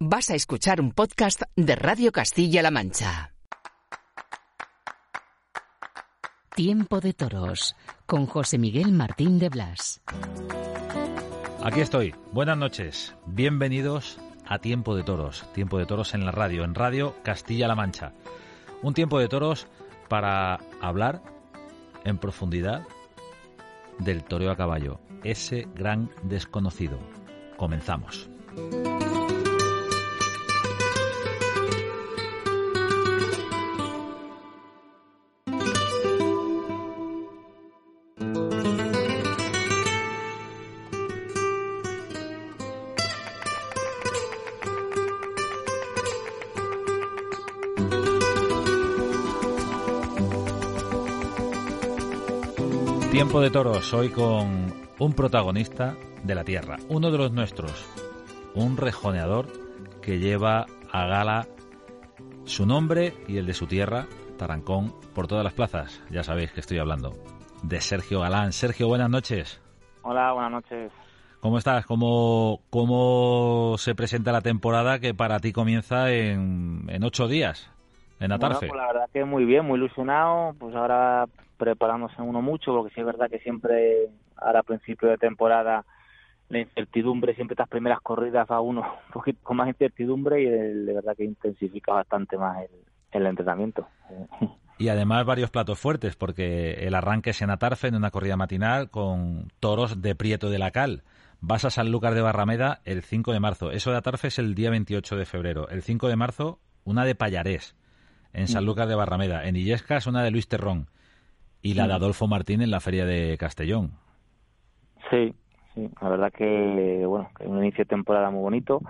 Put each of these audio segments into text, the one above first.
Vas a escuchar un podcast de Radio Castilla-La Mancha. Tiempo de Toros con José Miguel Martín de Blas. Aquí estoy. Buenas noches. Bienvenidos a Tiempo de Toros. Tiempo de Toros en la radio, en Radio Castilla-La Mancha. Un tiempo de toros para hablar en profundidad del toreo a caballo, ese gran desconocido. Comenzamos. Tiempo de toros, hoy con un protagonista de la tierra, uno de los nuestros, un rejoneador que lleva a gala su nombre y el de su tierra, Tarancón, por todas las plazas. Ya sabéis que estoy hablando de Sergio Galán. Sergio, buenas noches. Hola, buenas noches. ¿Cómo estás? ¿Cómo, cómo se presenta la temporada que para ti comienza en, en ocho días? En Atarfe. Bueno, pues la verdad que muy bien, muy ilusionado. Pues ahora preparándose uno mucho, porque sí es verdad que siempre, ahora a principio de temporada, la incertidumbre, siempre estas primeras corridas va uno un poquito con más incertidumbre y de, verdad que intensifica bastante más el, el entrenamiento. Y además varios platos fuertes, porque el arranque es en Atarfe, en una corrida matinal, con toros de Prieto de la Cal. Vas a Sanlúcar de Barrameda el 5 de marzo. Eso de Atarfe es el día 28 de febrero. El 5 de marzo, una de Payarés, en Sanlúcar de Barrameda. En Illescas, una de Luis Terrón y la de Adolfo Martín en la Feria de Castellón. Sí, sí, la verdad que, bueno, que un inicio de temporada muy bonito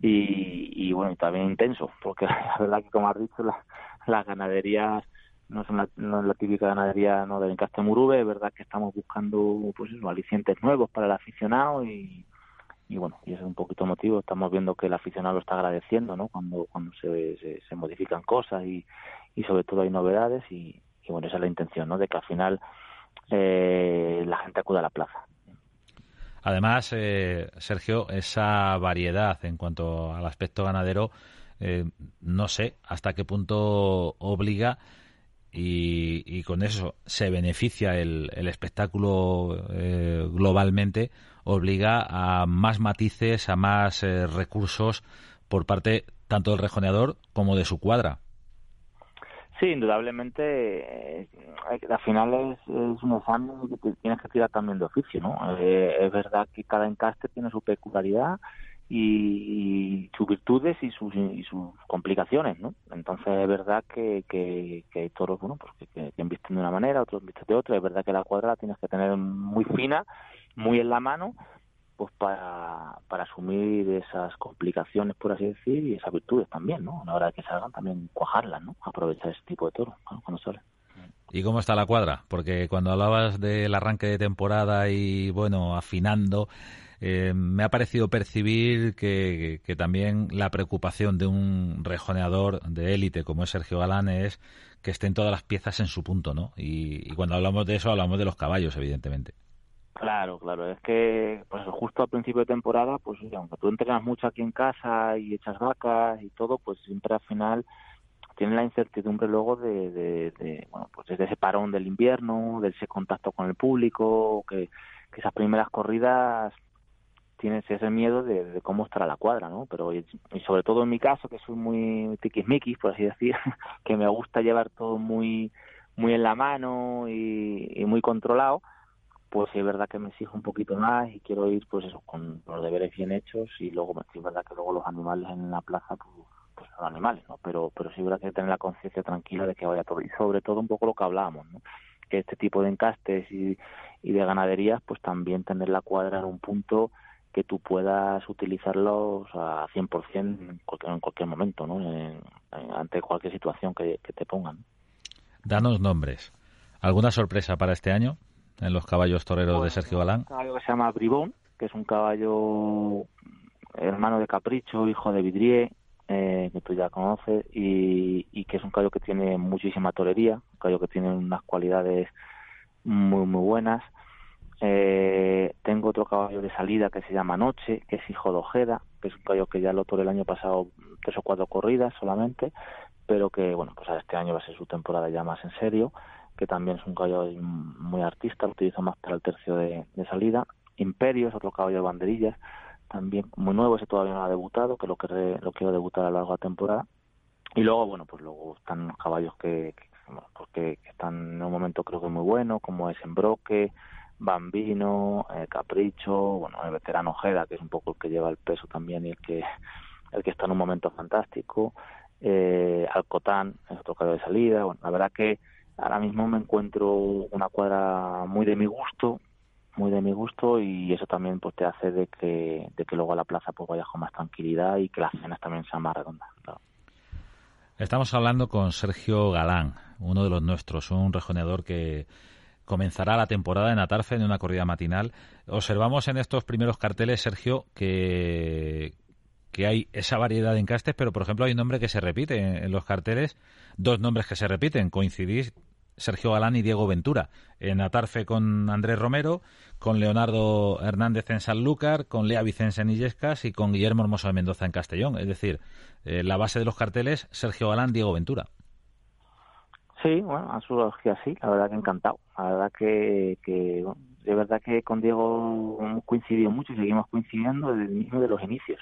y, y bueno, y también intenso, porque la verdad que, como has dicho, las ganaderías no son la, no es la típica ganadería no del Castemurube, es verdad que estamos buscando pues eso, alicientes nuevos para el aficionado y, y bueno, y ese es un poquito motivo, estamos viendo que el aficionado lo está agradeciendo, ¿no? Cuando cuando se, se, se modifican cosas y, y sobre todo hay novedades y, y bueno, esa es la intención, ¿no? De que al final eh, la gente acuda a la plaza. Además, eh, Sergio, esa variedad en cuanto al aspecto ganadero, eh, no sé hasta qué punto obliga y, con eso se beneficia el, el espectáculo eh, globalmente, obliga a más matices, a más eh, recursos por parte tanto del rejoneador como de su cuadra. Sí, indudablemente, eh, al final es, es, un examen que tienes que tirar también de oficio, ¿no? Eh, es verdad que cada encaste tiene su peculiaridad y, sus virtudes y sus, y sus complicaciones, ¿no? Entonces es verdad que, que, que hay toros, bueno, pues que, que, que visten de una manera, otros visten de otra, es verdad que la cuadra la tienes que tener muy fina, muy en la mano, pues para, para asumir esas complicaciones, por así decir, y esas virtudes también, ¿no? A la hora de que salgan también cuajarlas, ¿no? Aprovechar ese tipo de toro ¿no? cuando sale. ¿Y cómo está la cuadra? Porque cuando hablabas del arranque de temporada y, bueno, afinando, eh, me ha parecido percibir que, que, también la preocupación de un rejoneador de élite como es Sergio Galán es que estén todas las piezas en su punto, ¿no? Y cuando hablamos de eso, hablamos de los caballos, evidentemente. Claro, claro, es que pues justo al principio de temporada, pues aunque tú entrenas mucho aquí en casa y echas vacas y todo, pues siempre al final tienes la incertidumbre luego de, bueno, pues desde ese parón del invierno, de ese contacto con el público, que, que esas primeras corridas tienes ese miedo de, cómo estará la cuadra, ¿no? Pero y, sobre todo en mi caso, que soy muy tiquismiquis, por así decir, que me gusta llevar todo muy muy en la mano y muy controlado, pues sí es verdad que me exijo un poquito más y quiero ir pues eso con los deberes bien hechos y luego sí es verdad que luego los animales en la plaza pues, pues son animales no pero pero sí es verdad que tener la conciencia tranquila de que vaya todo y sobre todo un poco lo que hablábamos no que este tipo de encastes y, y de ganaderías pues también tener la cuadra en un punto que tú puedas utilizarlos a 100% en cualquier, en cualquier momento, ¿no? ante cualquier situación que, te pongan. Danos nombres. ¿Alguna sorpresa para este año en los caballos toreros de Sergio Galán? Un caballo que se llama Bribón, que es un caballo hermano de Capricho, hijo de Vidrié, eh, que tú ya conoces, y, y, que es un caballo que tiene muchísima torería, un caballo que tiene unas cualidades muy, muy buenas eh, tengo otro caballo de salida que se llama Noche, que es hijo de Ojeda, que es un caballo que ya lo toré el año pasado tres o cuatro corridas solamente, pero que, bueno, pues este año va a ser su temporada ya más en serio, que también es un caballo muy artista, lo utilizo más para el tercio de, salida. Imperio es otro caballo de banderillas, también muy nuevo, ese todavía no ha debutado, que lo, que lo quiero debutar a lo largo de la temporada. Y luego, bueno, pues luego están caballos que, pues están en un momento creo que muy bueno, como es Embroque, Bambino, eh, Capricho, bueno, el veterano Ojeda, que es un poco el que lleva el peso también y el que, el que está en un momento fantástico, eh, Alcotán es otro caballo de salida, bueno, la verdad que ahora mismo me encuentro una cuadra muy de mi gusto, muy de mi gusto y eso también pues te hace de que, de que luego a la plaza pues vayas con más tranquilidad y que las cenas también sean más redondas. Estamos hablando con Sergio Galán, uno de los nuestros, un rejoneador que comenzará la temporada en Atarfe en una corrida matinal. Observamos en estos primeros carteles, Sergio, que, que hay esa variedad de encastes, pero por ejemplo hay un nombre que se repite en, los carteles, dos nombres que se repiten, coincidís Sergio Galán y Diego Ventura. En Atarfe con Andrés Romero, con Leonardo Hernández en Sanlúcar, con Lea Vicens en Illescas y con Guillermo Hermoso de Mendoza en Castellón. Es decir, eh, la base de los carteles, Sergio Galán, Diego Ventura. Sí, bueno, a su lógica sí, la verdad que encantado. La verdad que, que de verdad que con Diego hemos coincidido mucho y seguimos coincidiendo desde el mismo de los inicios.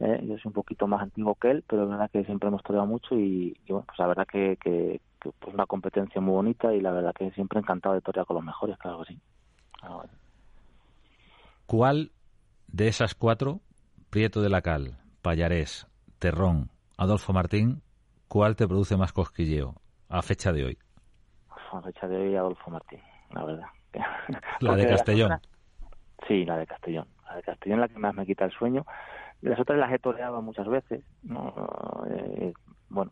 ¿Eh? Yo soy un poquito más antiguo que él, pero es verdad que siempre hemos toreado mucho y, bueno, pues la verdad que, que, pues una competencia muy bonita y la verdad que siempre encantado de torear con los mejores, claro que sí. ¿Cuál de esas cuatro, Prieto de la Cal, Payarés, Terrón, Adolfo Martín, cuál te produce más cosquilleo? a fecha de hoy? A fecha de hoy, Adolfo Martín, la verdad. La de Castellón. Sí, la de Castellón. La de Castellón la que más me quita el sueño. Las otras las he toreado muchas veces. ¿no? Eh, bueno,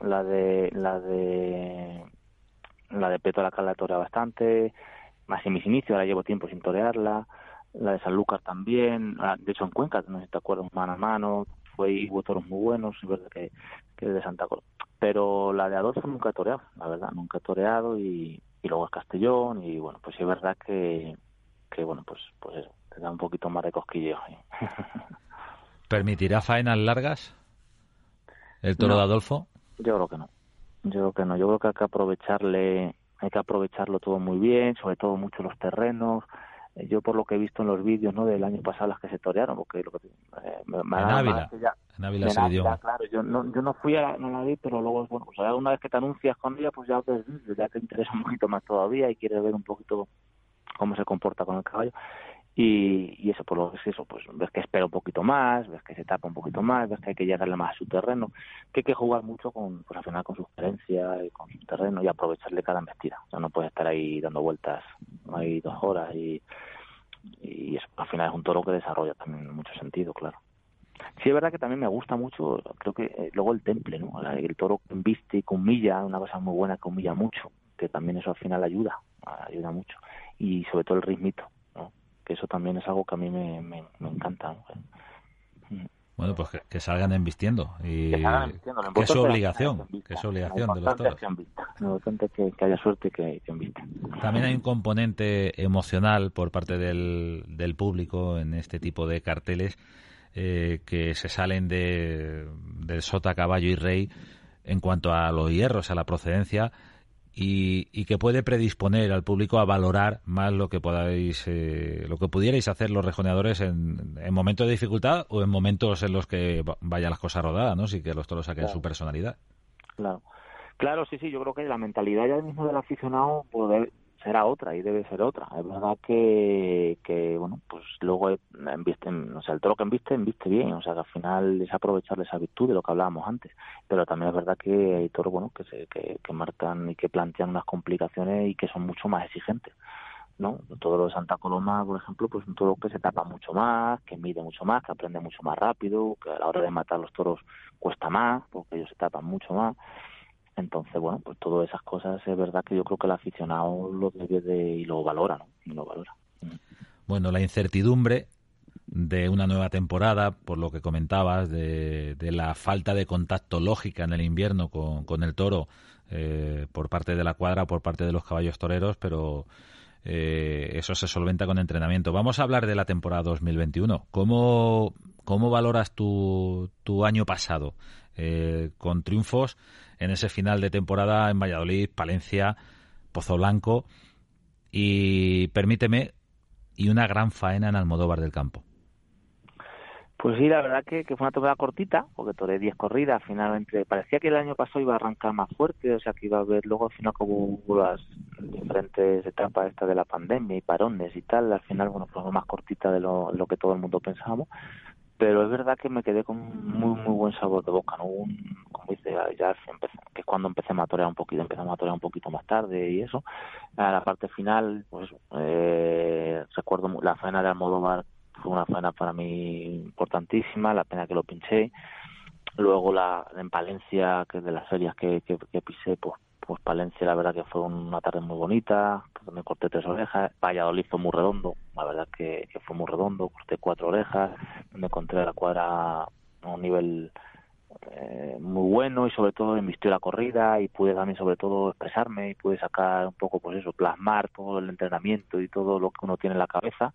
la de la de la de Peto la Cala he bastante. Más en mis inicios, ahora llevo tiempo sin torearla. La de Sanlúcar también. De hecho, en Cuenca, no sé si te acuerdas, mano a mano. Fue hubo toros muy buenos. Es verdad que, que de Santa Cruz pero la de Adolfo nunca he toreado, la verdad, nunca he toreado y, luego es Castellón y bueno, pues es verdad que, que bueno, pues pues eso, te da un poquito más de cosquilleo. ¿Permitirá faenas largas el toro de Adolfo? Yo creo que no. Yo creo que no. Yo creo que hay que aprovecharle, hay que aprovecharlo todo muy bien, sobre todo mucho los terrenos. Eh, yo por lo que he visto en los vídeos no del año pasado las que se torearon porque lo que eh, me, en Ávila en Ávila se claro yo no yo no fui a la, no la vi pero luego bueno pues una vez que te anuncias con ella pues ya te, ya te interesa un poquito más todavía y quieres ver un poquito cómo se comporta con el caballo y, y eso por lo que es eso pues ves que espera un poquito más ves que se tapa un poquito más ves que hay que llegarle más a su terreno que hay que jugar mucho con pues al final con su gerencia y con su terreno y aprovecharle cada embestida. O no puedes estar ahí dando vueltas hay dos horas y y eso, al final es un toro que desarrolla también mucho sentido claro. Sí es verdad que también me gusta mucho creo que eh, luego el temple no el toro que viste y milla una cosa muy buena que humilla mucho que también eso al final ayuda ayuda mucho. Y sobre todo el ritmito que eso también es algo que a mí me, me, encanta. Mm. Bueno, pues que, salgan embistiendo y que, es su obligación, que es obligación de los toros. Que, que, haya suerte que, que También hay un componente emocional por parte del, del público en este tipo de carteles eh, que se salen de, del sota, caballo y rey en cuanto a los hierros, a la procedencia y, que puede predisponer al público a valorar más lo que podáis, eh, lo que pudierais hacer los rejoneadores en, en, momentos de dificultad o en momentos en los que vaya las cosas rodadas, ¿no? Sí que los toros saquen su personalidad. Claro. Claro, sí, sí, yo creo que la mentalidad ya mismo del aficionado pues, será otra y debe ser otra. Es verdad que, que bueno, pues luego embisten, o sea, el toro que embiste, embiste bien, o sea, que al final es aprovechar esa virtud de lo que hablábamos antes. Pero también es verdad que hay toros, bueno, que, se, que, que marcan y que plantean unas complicaciones y que son mucho más exigentes ¿no? Todo lo de Santa Coloma, por ejemplo, pues un toro que se tapa mucho más, que mide mucho más, que aprende mucho más rápido, que a la hora de matar los toros cuesta más, porque ellos se tapan mucho más. Entonces, bueno, pues todas esas cosas es verdad que yo creo que el aficionado lo debe de y lo valora, ¿no? Lo valora. Bueno, la incertidumbre de una nueva temporada, por lo que comentabas, de, la falta de contacto lógica en el invierno con, con el toro eh, por parte de la cuadra, por parte de los caballos toreros, pero eh, eso se solventa con entrenamiento. Vamos a hablar de la temporada 2021. ¿Cómo, cómo valoras tu, tu año pasado? Eh, con triunfos en ese final de temporada en Valladolid, Palencia, Pozo Blanco y, permíteme, y una gran faena en Almodóvar del Campo. Pues sí, la verdad que, fue una temporada cortita, porque toré 10 corridas, finalmente parecía que el año pasado iba a arrancar más fuerte, o sea que iba a haber luego al final como las diferentes etapas esta de la pandemia y parones y tal, al final bueno fue más cortita de lo, que todo el mundo pensábamos, pero es verdad que me quedé con muy muy buen sabor de boca, ¿no? Un, como dice, ya que es cuando empecé a torear un poquito, empezamos a torear un poquito más tarde y eso, a la parte final, pues eh, recuerdo la faena de Almodóvar fue una faena para mí importantísima, la pena que lo pinché. Luego la en Palencia, que de las ferias que, que, pisé, pues, pues Palencia la verdad que fue una tarde muy bonita, me corté tres orejas, Valladolid fue muy redondo, la verdad que, fue muy redondo, corté cuatro orejas, me encontré la cuadra a un nivel eh, muy bueno y sobre todo invistió la corrida y pude también sobre todo expresarme y pude sacar un poco pues eso, plasmar todo el entrenamiento y todo lo que uno tiene en la cabeza.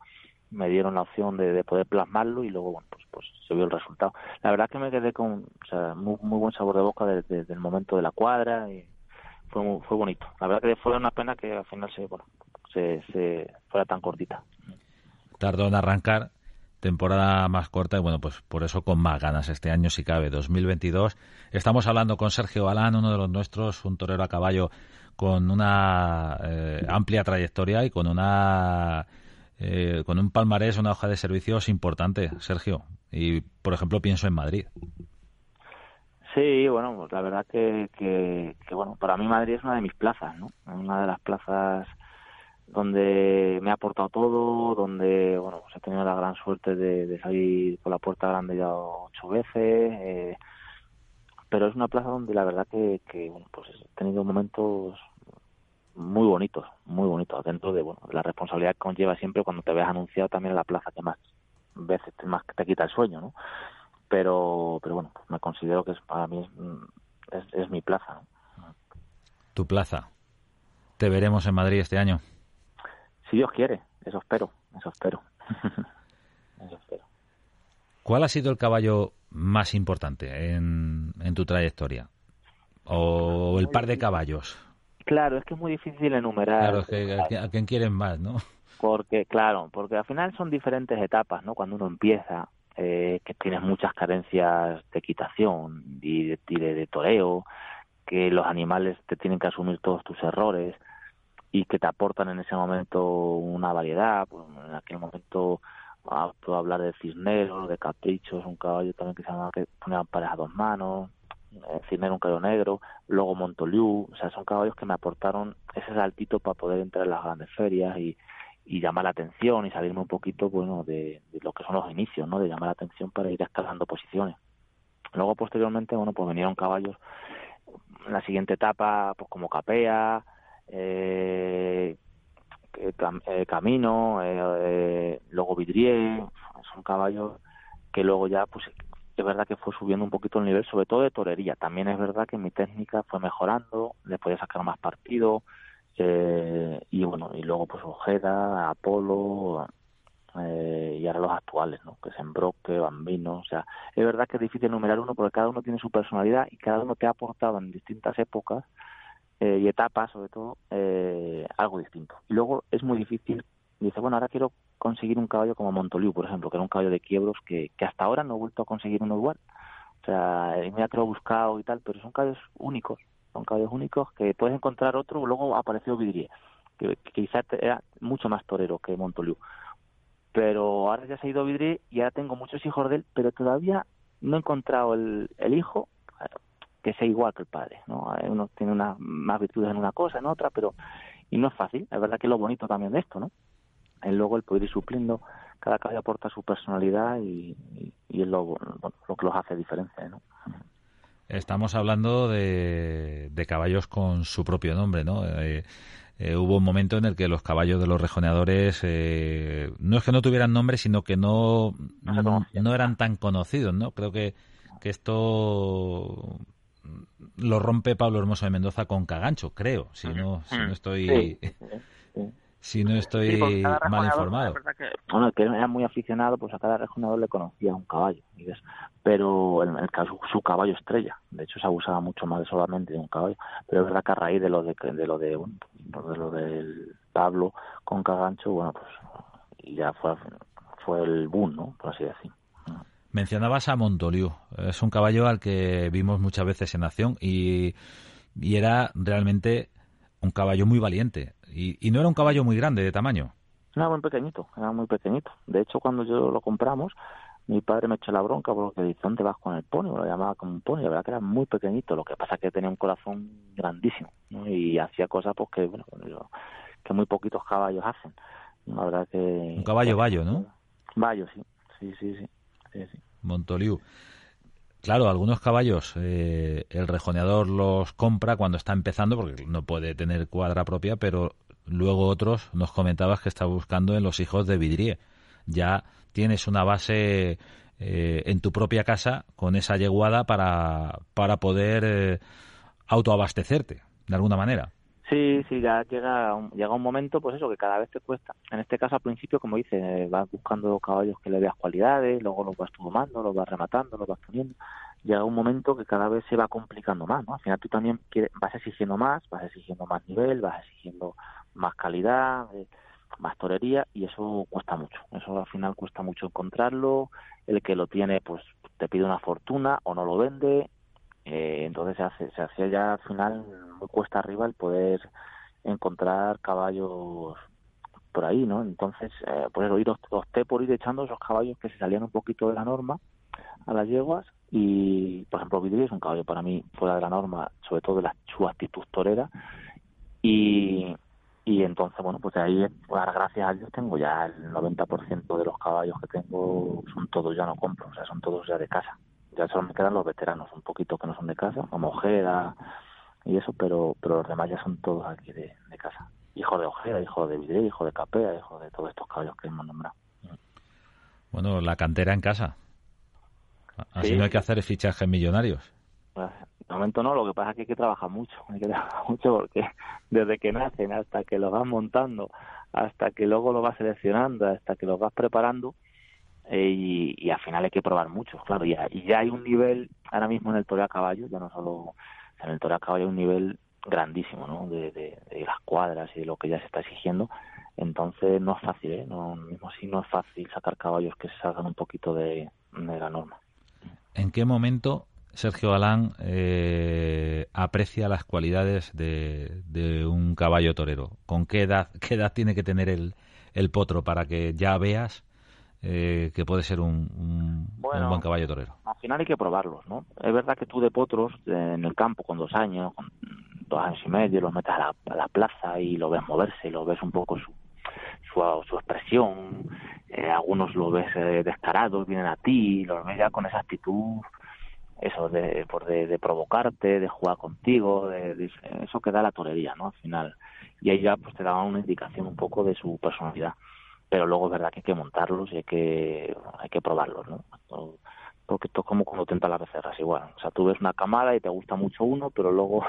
Me dieron la opción de, poder plasmarlo y luego bueno pues pues se vio el resultado. La verdad que me quedé con o sea, muy, muy buen sabor de boca desde, el momento de la cuadra y fue fue bonito la verdad que fue una pena que al final se bueno se, se fuera tan cortita tardó en arrancar temporada más corta y bueno pues por eso con más ganas este año si cabe 2022 estamos hablando con Sergio Balán uno de los nuestros un torero a caballo con una eh, amplia trayectoria y con una eh, con un palmarés, una hoja de servicios importante, Sergio. Y, por ejemplo, pienso en Madrid. Sí, bueno, pues la verdad que, que, bueno, para mí Madrid es una de mis plazas, ¿no? Una de las plazas donde me ha aportado todo, donde, bueno, pues he tenido la gran suerte de, salir por la puerta grande ya ocho veces, eh, pero es una plaza donde la verdad que, que bueno, pues he tenido momentos muy bonitos, muy bonitos, dentro de bueno, la responsabilidad que conlleva siempre cuando te ves anunciado también en la plaza que más veces más te quita el sueño, ¿no? Pero, pero bueno, me considero que es, para mí es, es, mi plaza. Tu plaza. ¿Te veremos en Madrid este año? Si Dios quiere, eso espero, eso espero. eso espero. ¿Cuál ha sido el caballo más importante en, en tu trayectoria? ¿O el par de caballos? Claro, es que es muy difícil enumerar. Claro, a, quién quieren más, ¿no? Porque, claro, porque al final son diferentes etapas, ¿no? Cuando uno empieza, eh, que tienes muchas carencias de equitación y de, toreo, que los animales te tienen que asumir todos tus errores y que te aportan en ese momento una variedad. Pues en aquel momento ah, puedo hablar de cisneros, de caprichos, un caballo también que se llama que ponían pareja a dos manos, Cisnero un caballo negro, luego Montoliu, o sea, son caballos que me aportaron ese saltito para poder entrar en las grandes ferias y, y llamar la atención y salirme un poquito, bueno, de, lo que son los inicios, ¿no? De llamar la atención para ir escalando posiciones. Luego, posteriormente, bueno, pues vinieron caballos en la siguiente etapa, pues como Capea, eh, eh Camino, eh, eh, luego Vidrier, son caballos que luego ya pues es verdad que fue subiendo un poquito el nivel, sobre todo de torería. También es verdad que mi técnica fue mejorando, le podía sacar más partido, eh, y bueno, y luego pues Ojeda, Apolo, eh, y ahora los actuales, ¿no? Que es Embroque, Bambino, o sea, es verdad que es difícil enumerar uno porque cada uno tiene su personalidad y cada uno te ha aportado en distintas épocas eh, y etapas, sobre todo, algo distinto. Y luego es muy difícil, dice, bueno, ahora quiero conseguir un caballo como Montoliu, por ejemplo, que era un caballo de quiebros que, que hasta ahora no he vuelto a conseguir uno igual. O sea, mira que lo he buscado y tal, pero son caballos únicos, son caballos únicos que puedes encontrar otro, luego apareció Vidrier, que, quizás era mucho más torero que Montoliu. Pero ahora ya se ha ido Vidrier y ahora tengo muchos hijos de él, pero todavía no he encontrado el, el hijo que sea igual que el padre, ¿no? Uno tiene unas más virtudes en una cosa, en otra, pero y no es fácil. Es verdad que lo bonito también de esto, ¿no? Es luego el poder ir supliendo, cada caballo aporta su personalidad y, es lo, lo, que los hace diferencia, ¿no? Estamos hablando de, de caballos con su propio nombre, ¿no? Eh, eh, hubo un momento en el que los caballos de los rejoneadores eh, no es que no tuvieran nombre, sino que no, no, eran tan conocidos, ¿no? Creo que, que esto lo rompe Pablo Hermoso de Mendoza con Cagancho, creo, si no, si no estoy si no estoy mal informado. Que, bueno, que era muy aficionado, pues a cada rejoneador le conocía un caballo, pero en el caso su caballo estrella, de hecho se abusaba mucho más de solamente de un caballo, pero es verdad que a raíz de lo de, de lo de, bueno, pues de lo del Pablo con Cagancho, bueno, pues ya fue fue el boom, ¿no? Por así decir. Mencionabas a Montoliu, es un caballo al que vimos muchas veces en acción y, y era realmente un caballo muy valiente. Y, no era un caballo muy grande de tamaño. Era muy pequeñito, era muy pequeñito. De hecho, cuando yo lo compramos, mi padre me echó la bronca porque dice, ¿dónde vas con el pony? Lo llamaba como un pony, la verdad que era muy pequeñito, lo que pasa es que tenía un corazón grandísimo y hacía cosas pues que, bueno, que muy poquitos caballos hacen. La verdad que... Un caballo vallo, ¿no? Vallo, sí, sí, sí, sí. sí, Montoliu. Claro, algunos caballos eh, el rejoneador los compra cuando está empezando porque no puede tener cuadra propia, pero luego otros nos comentabas que está buscando en los hijos de Vidrié. Ya tienes una base eh, en tu propia casa con esa yeguada para, para poder eh, autoabastecerte de alguna manera. Sí, sí, ya llega un, llega un momento, pues eso, que cada vez te cuesta. En este caso, al principio, como dices, vas buscando caballos que le veas cualidades, luego los vas tomando, los vas rematando, los vas poniendo. Llega un momento que cada vez se va complicando más, ¿no? Al final tú también quieres, vas exigiendo más, vas exigiendo más nivel, vas exigiendo más calidad, eh, más torería, y eso cuesta mucho. Eso al final cuesta mucho encontrarlo. El que lo tiene, pues te pide una fortuna o no lo vende, eh, entonces se hace, se hacía ya al final muy cuesta arriba el poder encontrar caballos por ahí, ¿no? Entonces, eh, por eso ir, opté por ir echando esos caballos que se salían un poquito de la norma a las yeguas y, por ejemplo, Vidri es un caballo para mí fuera de la norma, sobre todo de la, su actitud torera y, y entonces, bueno, pues ahí, pues, gracias a Dios, tengo ya el 90% de los caballos que tengo, son todos ya no compro, o sea, son todos ya de casa ya solo me quedan los veteranos, un poquito que no son de casa, como Ojeda y eso, pero, pero los demás ya son todos aquí de, casa. Hijo de Ojeda, hijo de Vidre, hijo de Capea, hijo de todos estos caballos que hemos nombrado. Bueno, la cantera en casa. Así no hay que hacer fichajes millonarios. Pues, de momento no, lo que pasa es que hay que trabajar mucho, hay que trabajar mucho porque desde que nacen hasta que los vas montando, hasta que luego los vas seleccionando, hasta que los vas preparando, eh, y, al final hay que probar mucho, claro, y, ya hay un nivel ahora mismo en el toreo a caballo, ya no solo en el toreo a caballo hay un nivel grandísimo, ¿no? De, de, las cuadras y de lo que ya se está exigiendo, entonces no es fácil, ¿eh? No, mismo así no es fácil sacar caballos que se salgan un poquito de, la norma. ¿En qué momento Sergio Galán eh, aprecia las cualidades de, de, un caballo torero? ¿Con qué edad, qué edad tiene que tener el potro para que ya veas eh, que puede ser un, buen caballo torero? Al final hay que probarlos, ¿no? Es verdad que tú de potros en el campo con dos años, con dos años y medio, los metes a la, plaza y lo ves moverse, lo ves un poco su, su, expresión, eh, algunos lo ves eh, descarados, vienen a ti, los ves ya con esa actitud eso de, por de, provocarte, de jugar contigo, de, eso que da la torería, ¿no? Al final. Y ahí ya pues te daba una indicación un poco de su personalidad pero luego es verdad que hay que montarlos y hay que, hay que probarlos, ¿no? Porque esto es como cuando tentas las becerras, igual. O sea, tú ves una camada y te gusta mucho uno, pero luego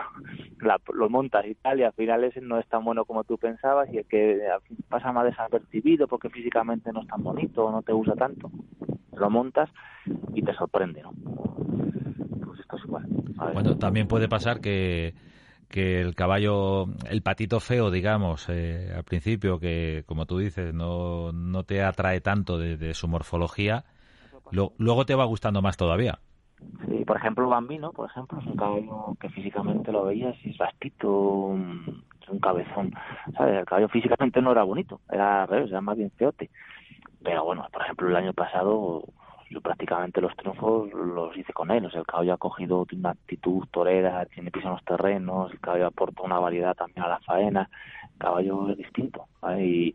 lo montas y tal, y al final ese no es tan bueno como tú pensabas, y es que pasa más desapercibido porque físicamente no es tan bonito o no te gusta tanto. Lo montas y te sorprende, ¿no? Pues esto es igual. Bueno, también puede pasar que que el caballo, el patito feo, digamos, eh, al principio, que como tú dices, no, no te atrae tanto de, su morfología, luego te va gustando más todavía. Sí, por ejemplo, Bambino, por ejemplo, es un caballo que físicamente lo veías y es bastito, un, cabezón. ¿Sabes? El caballo físicamente no era bonito, era era más bien feote. Pero bueno, por ejemplo, el año pasado yo prácticamente los triunfos los hice con él. El caballo ha cogido una actitud torera, tiene piso en los terrenos, el caballo aporta una variedad también a la faena. El caballo es distinto y,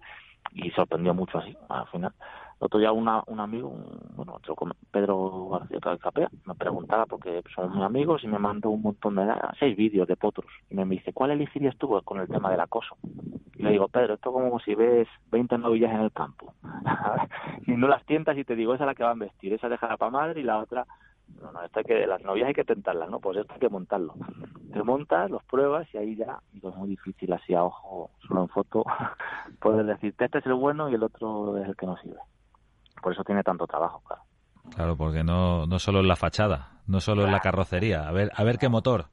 y sorprendió mucho así al final otro día una, un amigo, bueno, otro, Pedro García Capea, me preguntaba porque somos muy amigos y me mandó un montón de seis vídeos de potros y me dice, ¿cuál elegirías tú con el tema del acoso? Y le digo, Pedro, esto como si ves 20 novillas en el campo y no las tientas y te digo, esa es la que van a vestir, esa dejará para madre y la otra no, no, esto hay que, las novias hay que tentarlas, ¿no? Pues esto hay que montarlo. Te montas, los pruebas y ahí ya, digo, es muy difícil así a ojo, solo en foto, poder decirte este es el bueno y el otro es el que no sirve por eso tiene tanto trabajo, claro. Claro, porque no, no solo es la fachada, no solo es la carrocería, a ver, a ver qué motor.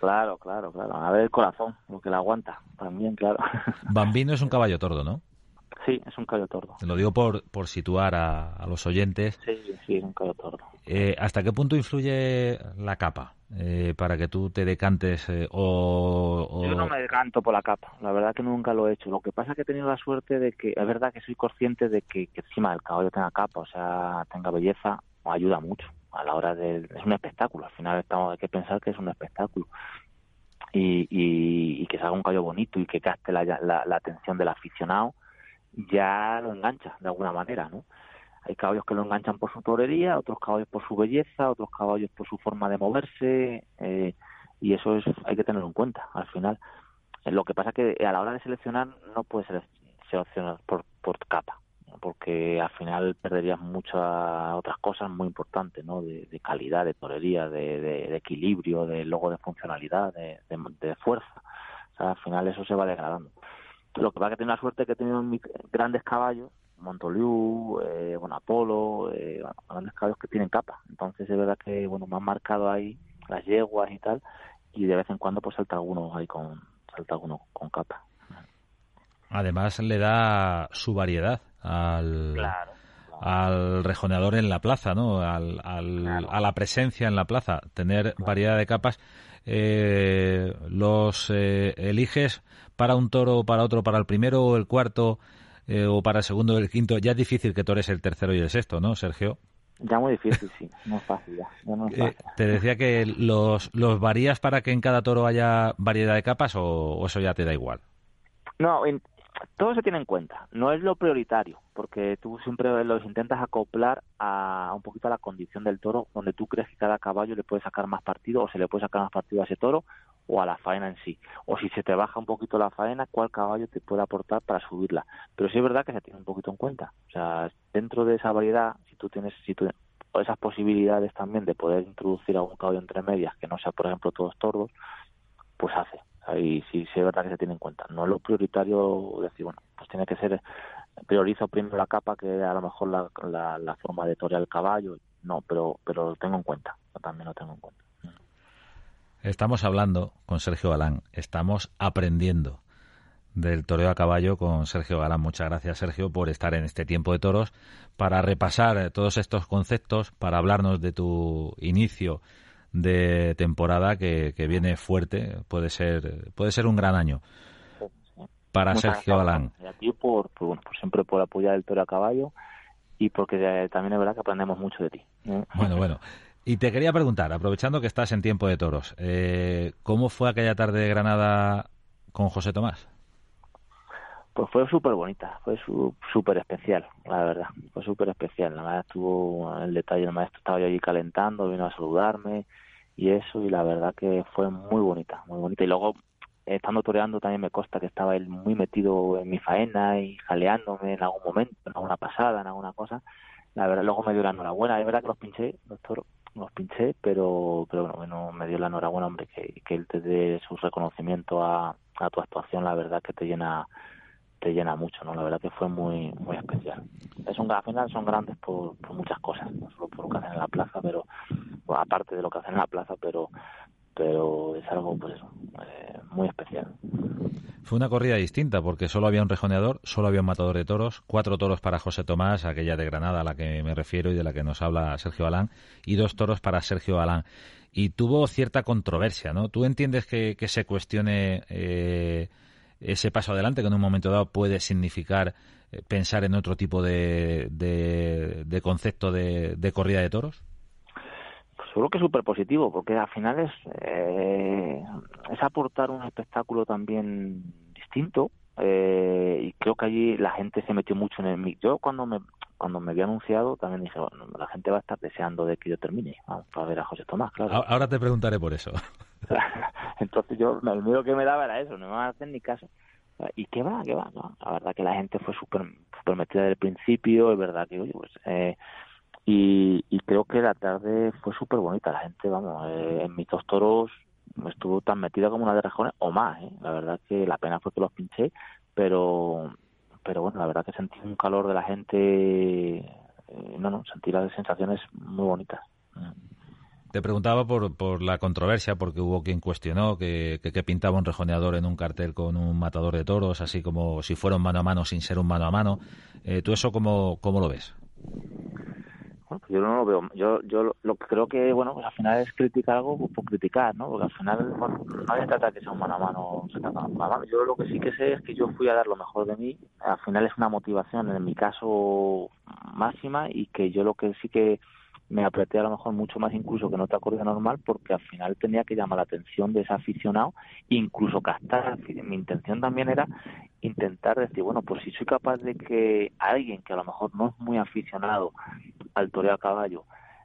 Claro, claro, claro, a ver el corazón, lo que la aguanta, también, claro. Bambino es un caballo tordo, ¿no? Sí, es un caballo tordo. Te lo digo por, por situar a, los oyentes. Sí, sí, es un caballo tordo. Eh, ¿Hasta qué punto influye la capa eh, para que tú te decantes eh, o, Yo no me decanto por la capa, la verdad que nunca lo he hecho. Lo que pasa es que he tenido la suerte de que, es verdad que soy consciente de que, encima del caballo tenga capa, o sea, tenga belleza, ayuda mucho a la hora de... Es un espectáculo, al final estamos, hay que pensar que es un espectáculo. Y, y, que se haga un caballo bonito y que gaste la, la, la atención del aficionado ya lo engancha de alguna manera, ¿no? Hay caballos que lo enganchan por su torería, otros caballos por su belleza, otros caballos por su forma de moverse, eh, y eso es hay que tenerlo en cuenta al final. Eh, lo que pasa es que a la hora de seleccionar no puedes seleccionar por, por capa, porque al final perderías muchas otras cosas muy importantes, ¿no? De, calidad, de torería, de, equilibrio, de logo de funcionalidad, de, de, fuerza. O sea, al final eso se va degradando. Lo que pasa es que tiene la suerte que he tenido grandes caballos, Montoliu, eh, bueno, Apolo, eh, grandes caballos que tienen capa. Entonces es verdad que, bueno, me han marcado ahí las yeguas y tal, y de vez en cuando pues salta alguno ahí con, salta alguno con capa. Además le da su variedad al, al rejoneador en la plaza, ¿no? Al, al, A la presencia en la plaza, tener variedad de capas. Eh, los eh, eliges para un toro o para otro, para el primero o el cuarto eh, o para el segundo o el quinto. Ya es difícil que tores el tercero y el sexto, ¿no, Sergio? Ya muy difícil, sí. No es fácil ya. te decía que los, los varías para que en cada toro haya variedad de capas o, eso ya te da igual. No, todo se tiene en cuenta. No es lo prioritario, porque tú siempre los intentas acoplar a un poquito a la condición del toro, donde tú crees que cada caballo le puede sacar más partido o se le puede sacar más partido a ese toro o a la faena en sí. O si se te baja un poquito la faena, cuál caballo te puede aportar para subirla. Pero sí es verdad que se tiene un poquito en cuenta. O sea, dentro de esa variedad, si tú tienes si esas posibilidades también de poder introducir algún caballo entre medias, que no sea, por ejemplo, todos tordos, pues hace. Ahí sí, sí es verdad que se tiene en cuenta. No es lo prioritario decir, bueno, pues tiene que ser, priorizo primero la capa que a lo mejor la, la, forma de torear el caballo. No, pero, pero lo tengo en cuenta. también lo tengo en cuenta. Estamos hablando con Sergio Galán, estamos aprendiendo del toreo a caballo con Sergio Galán. Muchas gracias, Sergio, por estar en este tiempo de toros para repasar todos estos conceptos, para hablarnos de tu inicio de temporada que, viene fuerte. Puede ser, puede ser un gran año para Sergio Galán. Y a ti por, por, siempre por apoyar el toreo a caballo y porque también es verdad que aprendemos mucho de ti. ¿eh? Bueno, bueno. Y te quería preguntar, aprovechando que estás en tiempo de toros, eh, ¿cómo fue aquella tarde de Granada con José Tomás? Pues fue súper bonita, fue súper especial, la verdad, fue súper especial. La verdad estuvo el detalle, el maestro estaba yo allí calentando, vino a saludarme y eso, y la verdad que fue muy bonita, muy bonita. Y luego, estando toreando, también me consta que estaba él muy metido en mi faena y jaleándome en algún momento, en alguna pasada, en alguna cosa. La verdad, luego me dio la enhorabuena, es verdad que los pinché, doctor, los pinché, pero, pero bueno, me dio la enhorabuena, hombre, que, que él te dé su reconocimiento a, a tu actuación, la verdad que te llena te llena mucho, ¿no? La verdad que fue muy muy especial. Es un, al final son grandes por, por muchas cosas, no solo por lo que hacen en la plaza, pero aparte de lo que hacen en la plaza, pero pero es algo pues eso, eh, muy especial. Fue una corrida distinta porque solo había un rejoneador, solo había un matador de toros, cuatro toros para José Tomás, aquella de Granada a la que me refiero y de la que nos habla Sergio Alán, y dos toros para Sergio Alán. Y tuvo cierta controversia, ¿no? ¿Tú entiendes que, se cuestione eh, ese paso adelante que en un momento dado puede significar pensar en otro tipo de, de, concepto de, corrida de toros? Pues seguro que es súper positivo, porque al final es, eh, es aportar un espectáculo también distinto. Eh, y creo que allí la gente se metió mucho en el Yo cuando me cuando me había anunciado también dije, bueno, la gente va a estar deseando de que yo termine, para ver a José Tomás, claro. Ahora te preguntaré por eso. Entonces yo, el miedo que me daba era eso, no me van a hacer ni caso. ¿Y qué va? ¿Qué va? La verdad que la gente fue súper super metida desde el principio, es verdad que, oye, pues... Eh, y, y creo que la tarde fue súper bonita. La gente, vamos, eh, en mis dos toros estuvo tan metida como una de rejones o más. ¿eh? La verdad que la pena fue que los pinché, pero pero bueno, la verdad que sentí un calor de la gente. Eh, no, no, sentí las sensaciones muy bonitas. Te preguntaba por, por la controversia, porque hubo quien cuestionó que, que, pintaba un rejoneador en un cartel con un matador de toros, así como si fuera un mano a mano sin ser un mano a mano. Eh, ¿Tú eso cómo, cómo lo ves? Pues yo no lo veo. Yo, yo lo, que creo que, bueno, pues al final es criticar algo por criticar, ¿no? Porque al final, bueno, nadie trata que sea un mano a mano, se trata mano a mano. Yo lo que sí que sé es que yo fui a dar lo mejor de mí. Al final es una motivación, en mi caso, máxima y que yo lo que sí que me apreté a lo mejor mucho más incluso que en otra corrida normal porque al final tenía que llamar la atención de ese aficionado, incluso captar. Mi intención también era intentar decir, bueno, pues si soy capaz de que alguien que a lo mejor no es muy aficionado al toreo a caballo,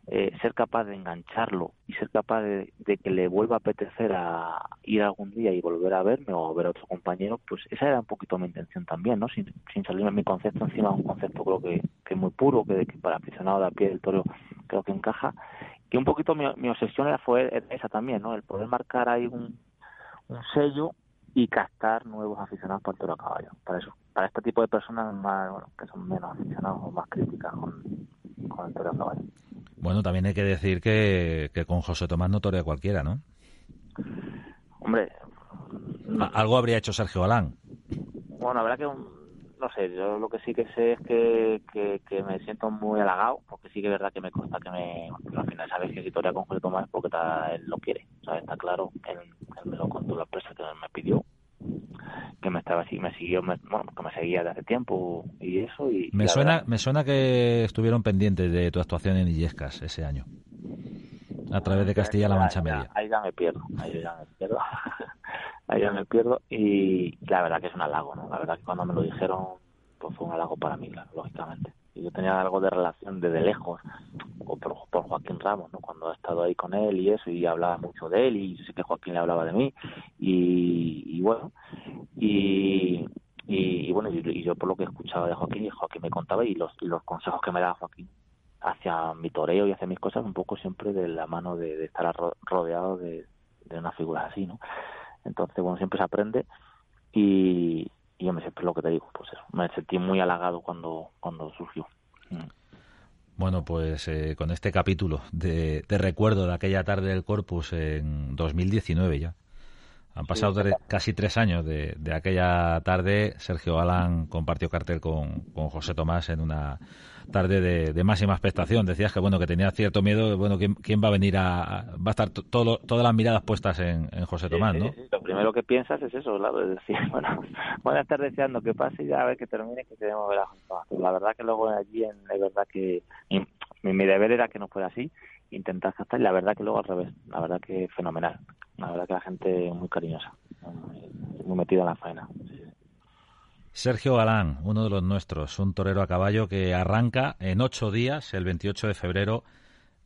eh, ser capaz de engancharlo y ser capaz de, que le vuelva a apetecer a ir algún día y volver a verme o a ver a otro compañero, pues esa era un poquito mi intención también, ¿no? Sin, sin salirme mi concepto encima, un concepto creo que, que muy puro, que, que para aficionado de a pie del toro creo que encaja. Y un poquito mi, mi obsesión era, fue esa también, ¿no? El poder marcar ahí un, un sello y captar nuevos aficionados para el toro a caballo. Para eso, para este tipo de personas más, bueno, que son menos aficionados o más críticas con, con el toro a caballo. Bueno, también hay que decir que, que con José Tomás no torea cualquiera, ¿no? Hombre... Algo habría hecho Sergio Galán. Bueno, la verdad que no sé, yo lo que sí que sé es que, que, me siento muy halagado, porque sí que es verdad que me consta que me, al final sabes que si torea con José Tomás es porque él lo quiere, ¿sabes? Está claro, él, él me lo contó la empresa que me pidió, que me estaba así, me siguió, bueno, que me seguía desde hace tiempo y eso. y Me suena, me suena que estuvieron pendientes de tu actuación en Illescas ese año, a través de Castilla-La Mancha Media. Ahí ya me pierdo, ahí ya me pierdo. ahí ya me pierdo y la verdad que es un halago, ¿no? La verdad que cuando me lo dijeron, pues fue un halago para mí, lógicamente. Y yo tenía algo de relación desde lejos por, por Joaquín Ramos, ¿no? Cuando he estado ahí con él y eso, y hablaba mucho de él y sé que Joaquín le hablaba de mí y, bueno, y, y, bueno, y, yo por lo que escuchaba de Joaquín, y Joaquín me contaba y los, consejos que me daba Joaquín hacia mi toreo y hacia mis cosas, un poco siempre de la mano de, de estar rodeado de, de una figura así, ¿no? Entonces, bueno, siempre se aprende y, yo me siempre lo que te digo, pues eso, me sentí muy halagado cuando, cuando surgió. Mm. Bueno, pues eh, con este capítulo de, de, recuerdo de aquella tarde del Corpus en 2019 ya. Han pasado casi tres años de, de, aquella tarde. Sergio Alan compartió cartel con, con José Tomás en una tarde de, máxima expectación. Decías que bueno que tenía cierto miedo, bueno, ¿quién, quién va a venir a, va a estar todo, todas las miradas puestas en, José Tomás, ¿no? lo primero que piensas es eso, claro, es decir, bueno, voy a estar deseando que pase y ya a ver que termine que queremos ver a José Tomás. la verdad que luego allí en, es verdad que mi, mi, deber era que no fuera así, intentar captar y la verdad que luego al revés, la verdad que fenomenal, la verdad que la gente muy cariñosa, muy metida en la faena. Sergio Galán, uno de los nuestros, un torero a caballo que arranca en ocho días, el 28 de febrero,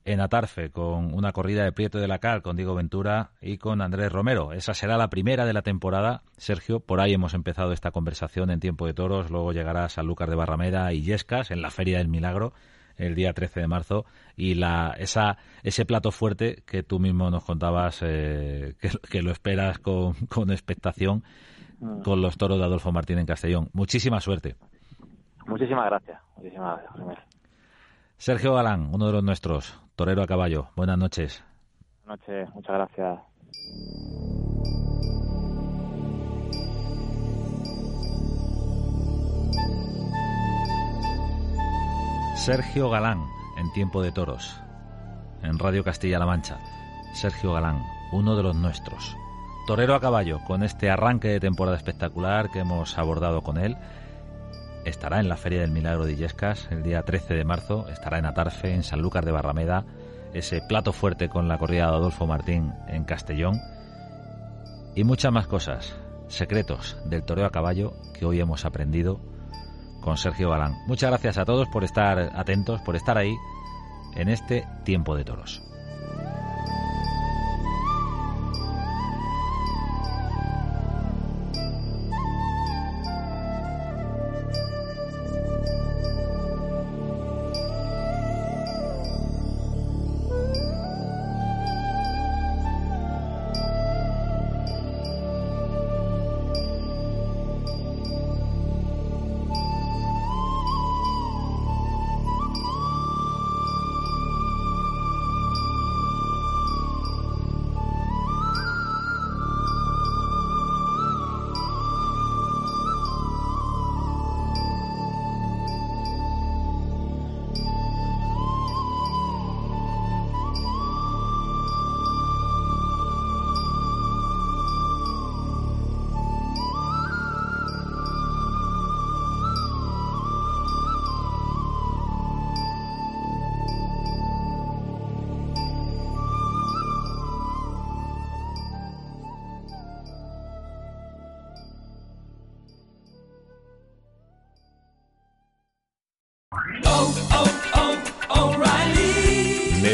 en Atarfe, con una corrida de Prieto de la Cal, con Diego Ventura y con Andrés Romero. Esa será la primera de la temporada. Sergio, por ahí hemos empezado esta conversación en Tiempo de Toros, luego llegará Sanlúcar de Barrameda y Yescas en la Feria del Milagro el día 13 de marzo y la esa ese plato fuerte que tú mismo nos contabas eh, que, lo esperas con, con expectación Mm. con los toros de Adolfo Martín en Castellón. Muchísima suerte. Muchísimas gracias. Muchísimas gracias. Sergio Galán, uno de los nuestros, torero a caballo. Buenas noches. Buenas noches, muchas gracias. Sergio Galán, en Tiempo de Toros, en Radio Castilla-La Mancha. Sergio Galán, uno de los nuestros. Torero a caballo, con este arranque de temporada espectacular que hemos abordado con él estará en la Feria del Milagro de Illescas el día 13 de marzo, estará en Atarfe, en Sanlúcar de Barrameda, ese plato fuerte con la corrida de Adolfo Martín en Castellón y muchas más cosas, secretos del toreo a caballo que hoy hemos aprendido con Sergio Galán. Muchas gracias a todos por estar atentos, por estar ahí en este tiempo de toros.